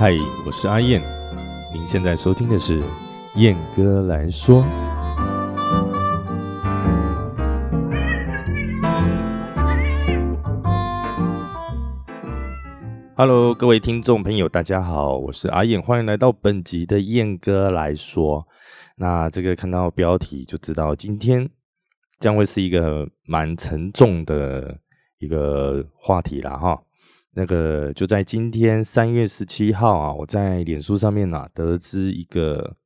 嗨，我是阿燕，您现在收听的是燕哥来说。Hello，各位听众朋友，大家好，我是阿燕，欢迎来到本集的燕哥来说。那这个看到标题就知道，今天将会是一个蛮沉重的一个话题了哈。那个就在今天三月十七号啊，我在脸书上面啊得知一个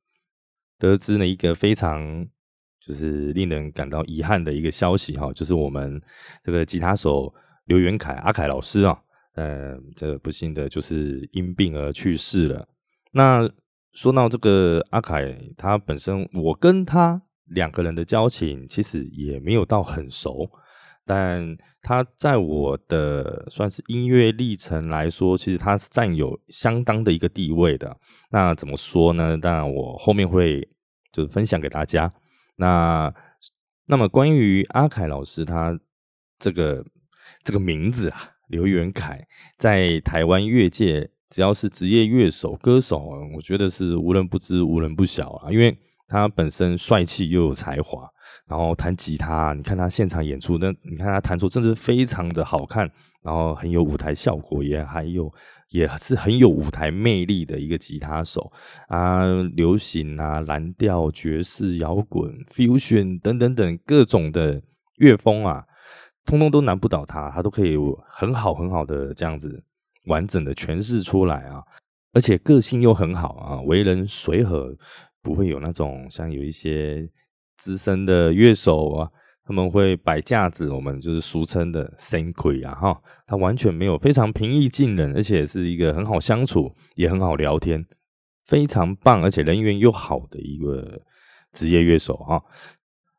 得知了一个非常就是令人感到遗憾的一个消息哈，就是我们这个吉他手刘元凯阿凯老师啊。呃，这不幸的就是因病而去世了。那说到这个阿凯，他本身我跟他两个人的交情其实也没有到很熟，但他在我的算是音乐历程来说，其实他是占有相当的一个地位的。那怎么说呢？当然我后面会就是分享给大家。那那么关于阿凯老师他这个这个名字啊。刘元凯在台湾乐界，只要是职业乐手、歌手，我觉得是无人不知、无人不晓啊。因为他本身帅气又有才华，然后弹吉他，你看他现场演出，那你看他弹出，真是非常的好看，然后很有舞台效果，也还有也是很有舞台魅力的一个吉他手啊。流行啊、蓝调、爵士、摇滚、fusion 等等等各种的乐风啊。通通都难不倒他，他都可以很好很好的这样子完整的诠释出来啊！而且个性又很好啊，为人随和，不会有那种像有一些资深的乐手啊，他们会摆架子，我们就是俗称的 “sing 鬼”啊哈，他完全没有，非常平易近人，而且是一个很好相处，也很好聊天，非常棒，而且人缘又好的一个职业乐手啊。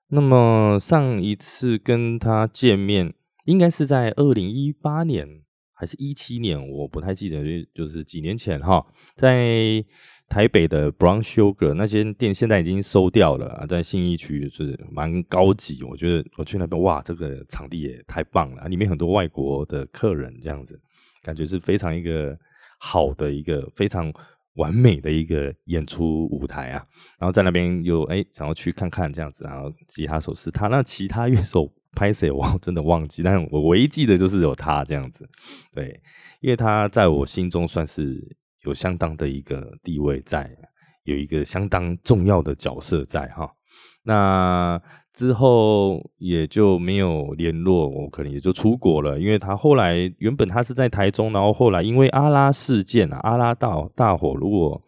那么上一次跟他见面，应该是在二零一八年还是一七年，我不太记得，就是几年前哈，在台北的 Brown Sugar 那间店现在已经收掉了，在信义区是蛮高级，我觉得我去那边哇，这个场地也太棒了，里面很多外国的客人这样子，感觉是非常一个好的一个非常。完美的一个演出舞台啊，然后在那边又哎想要去看看这样子，然后吉他手是他，那其他乐手拍谁我真的忘记，但我唯一记得就是有他这样子，对，因为他在我心中算是有相当的一个地位在，有一个相当重要的角色在哈，那。之后也就没有联络，我可能也就出国了。因为他后来原本他是在台中，然后后来因为阿拉事件啊，阿拉大大火，如果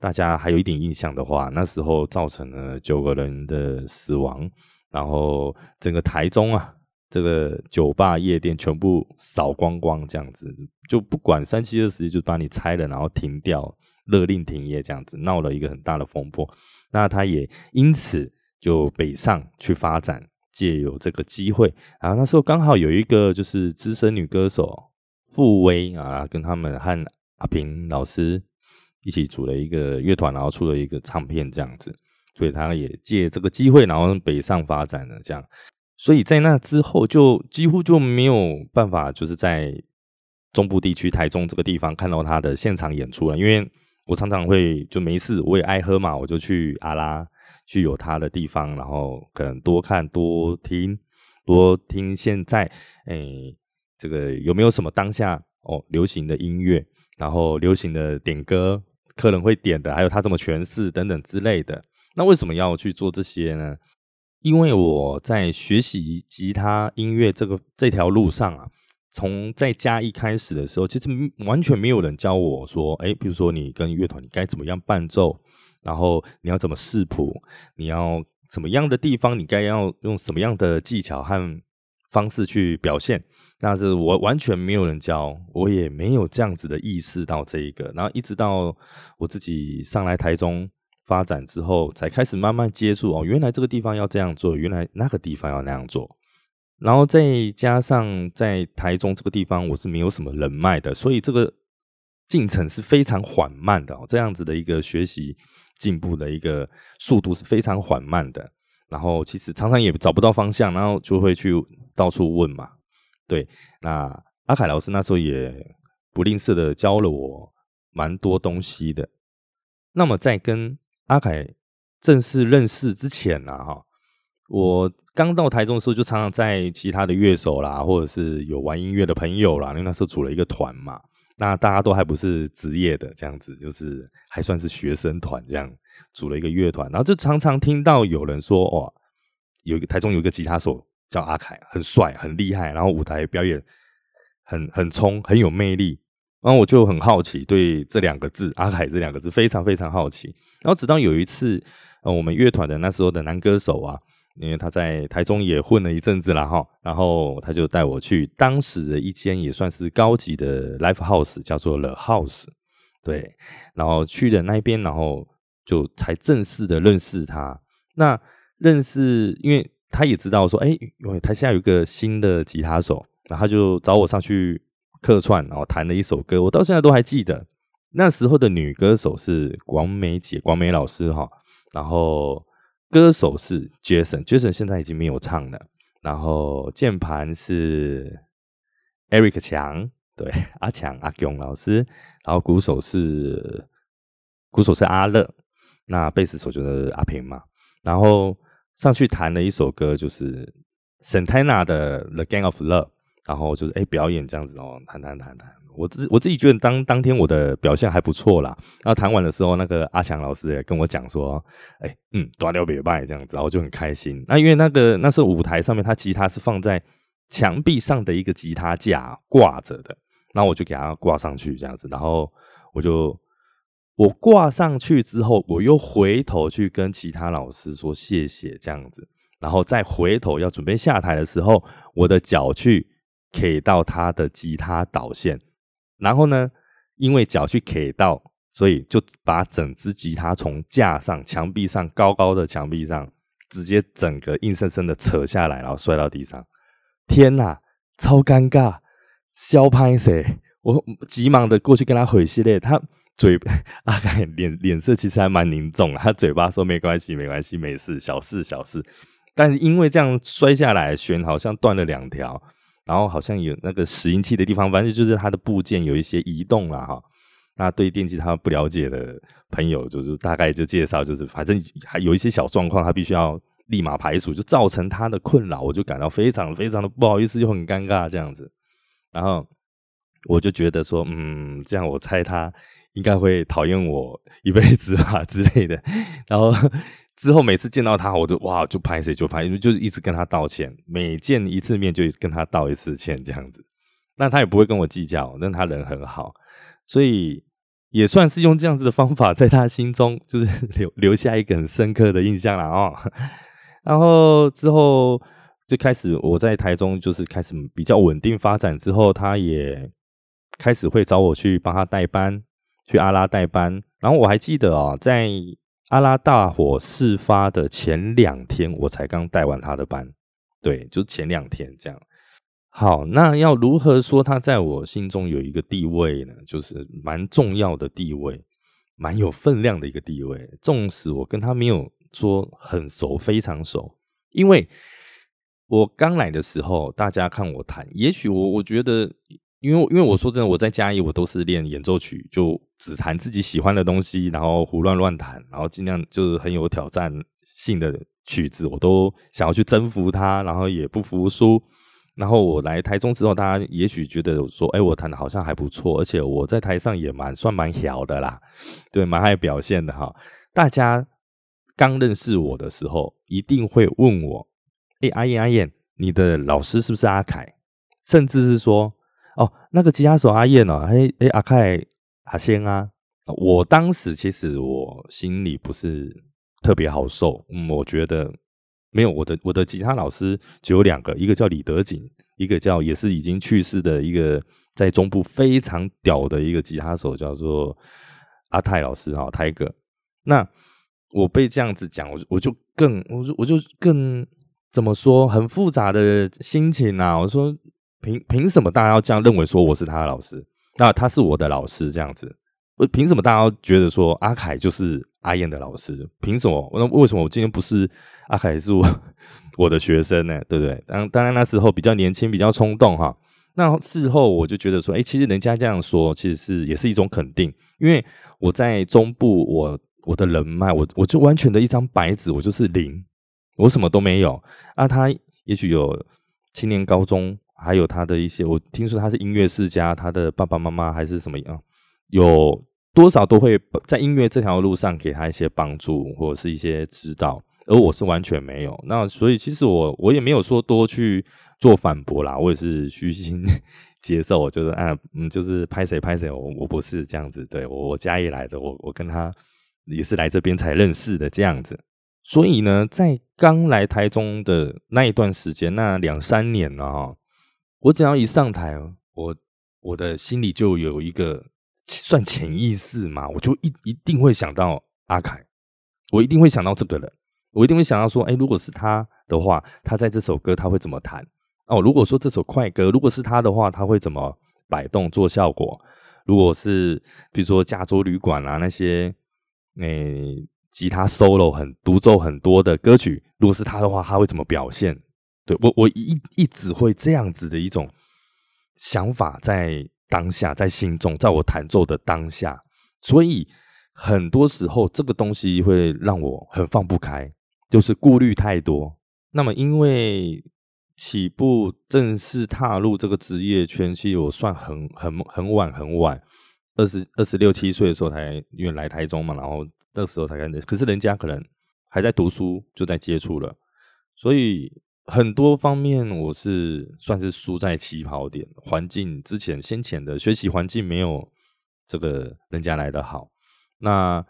大家还有一点印象的话，那时候造成了九个人的死亡，然后整个台中啊，这个酒吧夜店全部扫光光，这样子就不管三七二十一就把你拆了，然后停掉，勒令停业，这样子闹了一个很大的风波。那他也因此。就北上去发展，借有这个机会然后，那时候刚好有一个就是资深女歌手傅薇啊，跟他们和阿平老师一起组了一个乐团，然后出了一个唱片这样子，所以他也借这个机会，然后北上发展了这样，所以在那之后就几乎就没有办法，就是在中部地区台中这个地方看到他的现场演出了，因为我常常会就没事，我也爱喝嘛，我就去阿拉。去有他的地方，然后可能多看多听，多听现在，诶，这个有没有什么当下哦流行的音乐，然后流行的点歌，客人会点的，还有他怎么诠释等等之类的。那为什么要去做这些呢？因为我在学习吉他音乐这个这条路上啊，从在家一开始的时候，其实完全没有人教我说，诶，比如说你跟乐团，你该怎么样伴奏。然后你要怎么视谱？你要什么样的地方？你该要用什么样的技巧和方式去表现？那是我完全没有人教，我也没有这样子的意识到这一个。然后一直到我自己上来台中发展之后，才开始慢慢接触哦，原来这个地方要这样做，原来那个地方要那样做。然后再加上在台中这个地方，我是没有什么人脉的，所以这个进程是非常缓慢的。这样子的一个学习。进步的一个速度是非常缓慢的，然后其实常常也找不到方向，然后就会去到处问嘛。对，那阿凯老师那时候也不吝啬的教了我蛮多东西的。那么在跟阿凯正式认识之前呢，哈，我刚到台中的时候，就常常在其他的乐手啦，或者是有玩音乐的朋友啦，因为那时候组了一个团嘛，那大家都还不是职业的，这样子就是还算是学生团这样组了一个乐团，然后就常常听到有人说，哇，有一个台中有一个吉他手叫阿凯，很帅，很厉害，然后舞台表演很很冲，很有魅力。然后我就很好奇，对这两个字“阿凯”这两个字非常非常好奇。然后直到有一次，呃，我们乐团的那时候的男歌手啊，因为他在台中也混了一阵子了哈，然后他就带我去当时的一间也算是高级的 live house，叫做 The House。对，然后去的那边，然后就才正式的认识他。那认识，因为他也知道说，哎，因为台下有一个新的吉他手，然后他就找我上去。客串，然后弹了一首歌，我到现在都还记得。那时候的女歌手是广美姐，广美老师哈。然后歌手是 Jason，Jason 现在已经没有唱了。然后键盘是 Eric 强，对，阿强阿勇老师。然后鼓手是鼓手是阿乐，那贝斯手就是阿平嘛。然后上去弹了一首歌，就是 Santana 的 The Gang of Love。然后就是哎，表演这样子哦，弹弹弹弹。我自我自己觉得当当天我的表现还不错啦。然后弹完的时候，那个阿强老师也跟我讲说，哎，嗯，断掉别拜这样子，然后就很开心。那因为那个那时候舞台上面，他吉他是放在墙壁上的一个吉他架挂着的，那我就给他挂上去这样子。然后我就我挂上去之后，我又回头去跟其他老师说谢谢这样子，然后再回头要准备下台的时候，我的脚去。K 到他的吉他导线，然后呢，因为脚去 K 到，所以就把整只吉他从架上、墙壁上高高的墙壁上，直接整个硬生生的扯下来，然后摔到地上。天哪，超尴尬！肖拍谁？我急忙的过去跟他回系列，他嘴 阿盖脸脸色其实还蛮凝重，他嘴巴说没关系，没关系，没事，小事小事。但是因为这样摔下来，弦好像断了两条。然后好像有那个拾音器的地方，反正就是它的部件有一些移动了哈。那对电机他不了解的朋友，就是大概就介绍，就是反正还有一些小状况，他必须要立马排除，就造成他的困扰，我就感到非常非常的不好意思，又很尴尬这样子。然后我就觉得说，嗯，这样我猜他应该会讨厌我一辈子啊之类的。然后。之后每次见到他，我就哇就拍谁就拍，就是一直跟他道歉，每见一次面就跟他道一次歉这样子。那他也不会跟我计较，但他人很好，所以也算是用这样子的方法，在他心中就是 留留下一个很深刻的印象了哦。然后之后就开始我在台中就是开始比较稳定发展之后，他也开始会找我去帮他代班，去阿拉代班。然后我还记得哦，在阿拉大火事发的前两天，我才刚带完他的班，对，就前两天这样。好，那要如何说他在我心中有一个地位呢？就是蛮重要的地位，蛮有分量的一个地位。纵使我跟他没有说很熟，非常熟，因为我刚来的时候，大家看我谈，也许我我觉得。因为因为我说真的，我在嘉义我都是练演奏曲，就只弹自己喜欢的东西，然后胡乱乱弹，然后尽量就是很有挑战性的曲子，我都想要去征服它，然后也不服输。然后我来台中之后，大家也许觉得说，哎，我弹的好像还不错，而且我在台上也蛮算蛮小的啦，对，蛮爱表现的哈。大家刚认识我的时候，一定会问我，哎，阿燕阿燕，你的老师是不是阿凯？甚至是说。哦，那个吉他手阿燕哦，哎哎阿凯阿仙啊，我当时其实我心里不是特别好受，我觉得没有我的我的吉他老师只有两个，一个叫李德景，一个叫也是已经去世的一个在中部非常屌的一个吉他手，叫做阿泰老师哈，泰哥。那我被这样子讲，我我就更我就我就更怎么说，很复杂的心情啊，我说。凭凭什么大家要这样认为？说我是他的老师，那他是我的老师，这样子。凭什么大家觉得说阿凯就是阿燕的老师？凭什么？那为什么我今天不是阿凯是我 我的学生呢？对不对？当当然那时候比较年轻，比较冲动哈。那事后我就觉得说，哎，其实人家这样说，其实是也是一种肯定，因为我在中部，我我的人脉，我我就完全的一张白纸，我就是零，我什么都没有。啊，他也许有青年高中，还有他的一些，我听说他是音乐世家，他的爸爸妈妈还是什么样，有多少都会在音乐这条路上给他一些帮助或者是一些指导。而我是完全没有，那所以其实我我也没有说多去做反驳啦，我也是虚心 接受，我就是啊，嗯，就是拍谁拍谁，我我不是这样子，对我我嘉义来的，我我跟他也是来这边才认识的这样子，所以呢，在刚来台中的那一段时间，那两三年了，我只要一上台，我我的心里就有一个算潜意识嘛，我就一一定会想到阿凯，我一定会想到这个人。我一定会想到说，哎，如果是他的话，他在这首歌他会怎么弹？哦，如果说这首快歌，如果是他的话，他会怎么摆动做效果？如果是比如说加州旅馆啊那些，诶，吉他 solo 很独奏很多的歌曲，如果是他的话，他会怎么表现？我，我一一直会这样子的一种想法在当下，在心中，在我弹奏的当下，所以很多时候这个东西会让我很放不开。就是顾虑太多。那么，因为起步正式踏入这个职业圈，其实我算很很很晚很晚，二十二十六七岁的时候才因为来台中嘛，然后那时候才开始。可是人家可能还在读书，就在接触了，所以很多方面我是算是输在起跑点。环境之前先前的学习环境没有这个人家来的好。那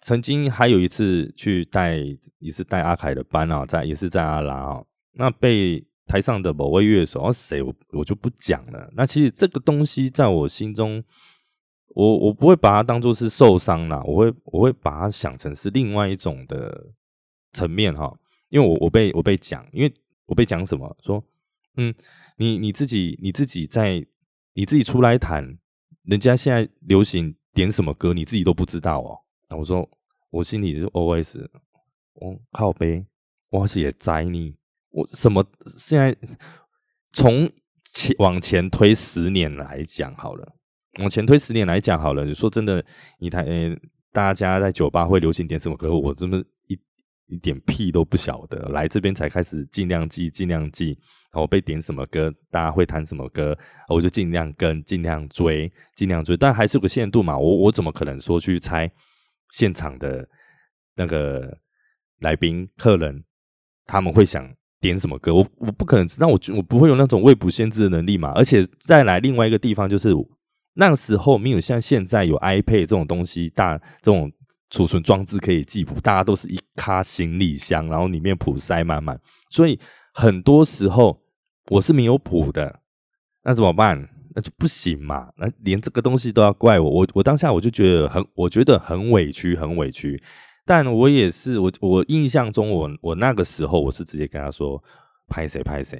曾经还有一次去带，也是带阿凯的班啊，在也是在阿拉啊，那被台上的某位乐手，哦谁我我就不讲了。那其实这个东西在我心中，我我不会把它当做是受伤啦，我会我会把它想成是另外一种的层面哈。因为我我被我被讲，因为我被讲什么说，嗯，你你自己你自己在你自己出来弹，人家现在流行点什么歌，你自己都不知道哦。那我说，我心里是 OS，我靠背，我是也栽你，我什么现在从前往前推十年来讲好了，往前推十年来讲好了。你说真的，你台大家在酒吧会流行点什么歌？我真的一一点屁都不晓得。来这边才开始尽量记，尽量记。我被点什么歌，大家会弹什么歌，我就尽量跟，尽量追，尽量追。但还是有个限度嘛。我我怎么可能说去猜？现场的那个来宾、客人，他们会想点什么歌？我我不可能那，我我不会有那种未卜先知的能力嘛。而且再来另外一个地方，就是那时候没有像现在有 iPad 这种东西，大这种储存装置可以寄谱，大家都是一卡行李箱，然后里面谱塞满满，所以很多时候我是没有谱的，那怎么办？那就不行嘛！那连这个东西都要怪我，我我当下我就觉得很，我觉得很委屈，很委屈。但我也是，我我印象中，我我那个时候我是直接跟他说拍谁拍谁，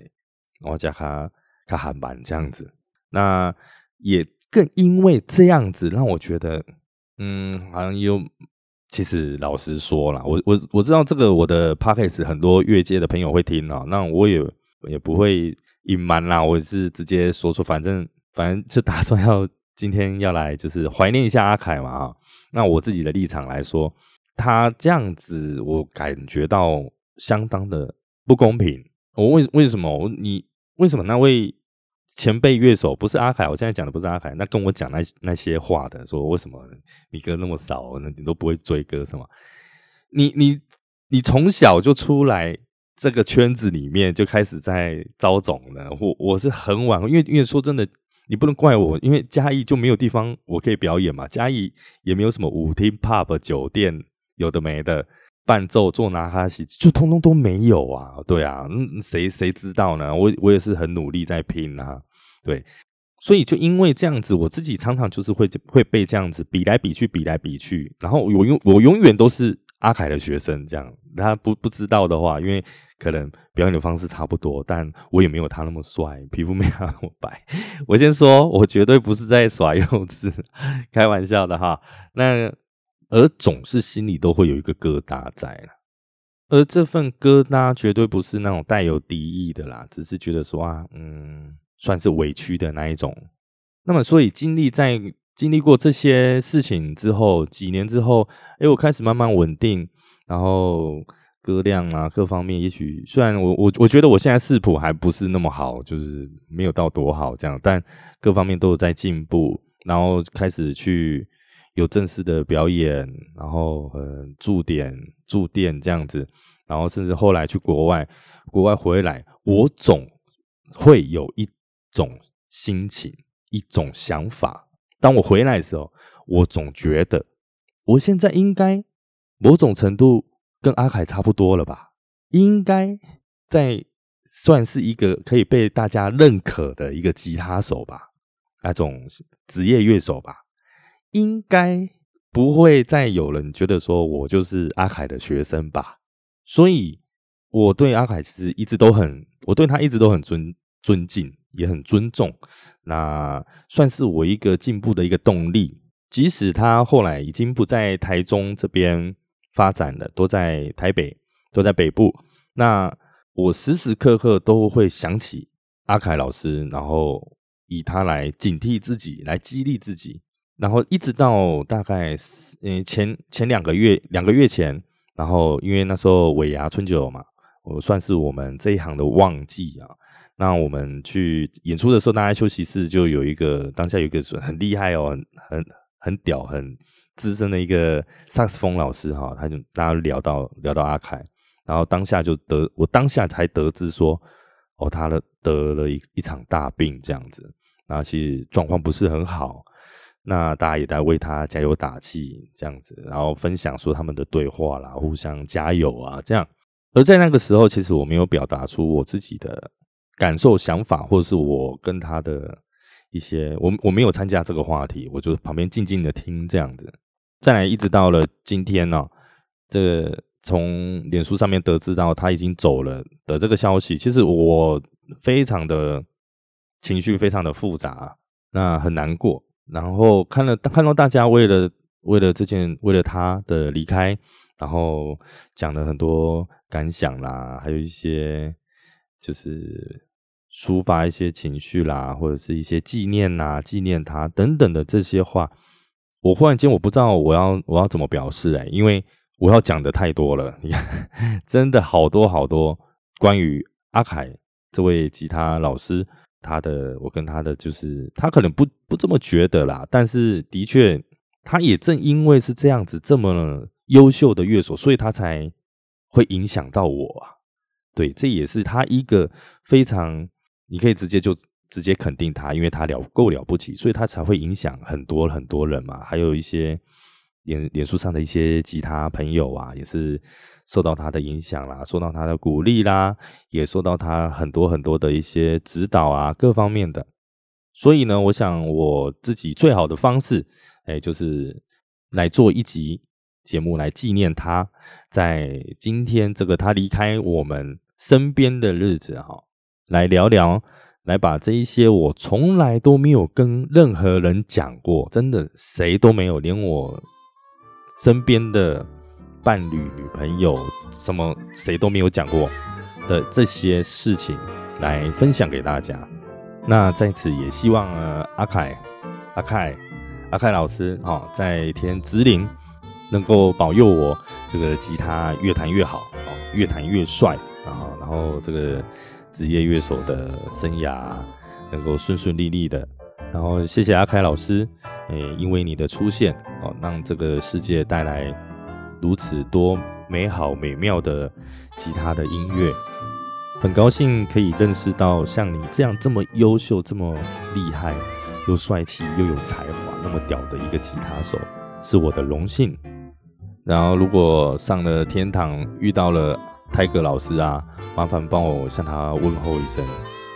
然后叫他他喊板这样子。那也更因为这样子，让我觉得，嗯，好像有。其实老实说了，我我我知道这个我的 p o c k e t 很多越界的朋友会听啊，那我也也不会隐瞒啦，我是直接说出，反正。反正就打算要今天要来，就是怀念一下阿凯嘛啊。那我自己的立场来说，他这样子我感觉到相当的不公平。我为为什么你为什么那位前辈乐手不是阿凯？我现在讲的不是阿凯，那跟我讲那那些话的，说为什么你歌那么少，那你都不会追歌是吗？你你你从小就出来这个圈子里面就开始在招总了。我我是很晚，因为因为说真的。你不能怪我，因为嘉义就没有地方我可以表演嘛。嘉义也没有什么舞厅、pub、酒店，有的没的，伴奏做拿哈西，就通通都没有啊。对啊，谁谁知道呢？我我也是很努力在拼啊。对，所以就因为这样子，我自己常常就是会会被这样子比来比去，比来比去，然后我永我永远都是阿凯的学生，这样他不不知道的话，因为。可能表演的方式差不多，但我也没有他那么帅，皮肤没他那么白。我先说，我绝对不是在耍幼稚，开玩笑的哈。那而总是心里都会有一个疙瘩在了，而这份疙瘩绝对不是那种带有敌意的啦，只是觉得说啊，嗯，算是委屈的那一种。那么，所以经历在经历过这些事情之后，几年之后，哎，我开始慢慢稳定，然后歌量啊各方面，也许虽然我我我觉得我现在视谱还不是那么好，就是没有到多好这样，但各方面都有在进步，然后开始去有正式的表演，然后呃驻点驻店这样子，然后甚至后来去国外，国外回来，我总会有一种心情。一种想法，当我回来的时候，我总觉得我现在应该某种程度跟阿凯差不多了吧？应该在算是一个可以被大家认可的一个吉他手吧，那种职业乐手吧？应该不会再有人觉得说我就是阿凯的学生吧？所以我对阿凯其实一直都很，我对他一直都很尊尊敬。也很尊重，那算是我一个进步的一个动力。即使他后来已经不在台中这边发展了，都在台北，都在北部。那我时时刻刻都会想起阿凯老师，然后以他来警惕自己，来激励自己。然后一直到大概嗯前前两个月，两个月前，然后因为那时候尾牙春酒嘛，我算是我们这一行的旺季啊。那我们去演出的时候，大家休息室就有一个当下有一个很厉害哦，很很屌、很资深的一个萨克斯风老师哈，他就大家聊到聊到阿凯，然后当下就得我当下才得知说，哦，他的得了一一场大病这样子，然后其实状况不是很好，那大家也在为他加油打气这样子，然后分享说他们的对话啦，互相加油啊这样，而在那个时候，其实我没有表达出我自己的。感受、想法，或者是我跟他的一些，我我没有参加这个话题，我就旁边静静的听这样子。再来，一直到了今天呢，这从脸书上面得知到他已经走了的这个消息，其实我非常的情绪非常的复杂，那很难过。然后看了看到大家为了为了这件为了他的离开，然后讲了很多感想啦，还有一些就是。抒发一些情绪啦，或者是一些纪念呐，纪念他等等的这些话，我忽然间我不知道我要我要怎么表示哎，因为我要讲的太多了，你看，真的好多好多关于阿凯这位吉他老师，他的我跟他的就是他可能不不这么觉得啦，但是的确，他也正因为是这样子这么优秀的乐手，所以他才会影响到我啊，对，这也是他一个非常。你可以直接就直接肯定他，因为他了够了不起，所以他才会影响很多很多人嘛。还有一些脸脸书上的一些吉他朋友啊，也是受到他的影响啦，受到他的鼓励啦，也受到他很多很多的一些指导啊，各方面的。所以呢，我想我自己最好的方式，哎，就是来做一集节目来纪念他，在今天这个他离开我们身边的日子哈。来聊聊，来把这一些我从来都没有跟任何人讲过，真的谁都没有，连我身边的伴侣、女朋友什么谁都没有讲过的这些事情，来分享给大家。那在此也希望呃阿凯、阿凯、阿凯老师哦，在天之灵能够保佑我这个吉他越弹越好哦，越弹越帅啊，然后这个。职业乐手的生涯能够顺顺利利的，然后谢谢阿凯老师，诶，因为你的出现哦，让这个世界带来如此多美好美妙的吉他的音乐，很高兴可以认识到像你这样这么优秀、这么厉害、又帅气又有才华、那么屌的一个吉他手，是我的荣幸。然后如果上了天堂遇到了。泰格老师啊，麻烦帮我向他问候一声，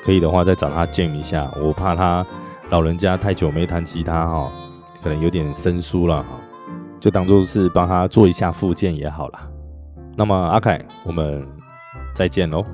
可以的话再找他见一下。我怕他老人家太久没弹吉他哈，可能有点生疏了哈，就当做是帮他做一下复健也好了。那么阿凯，我们再见喽。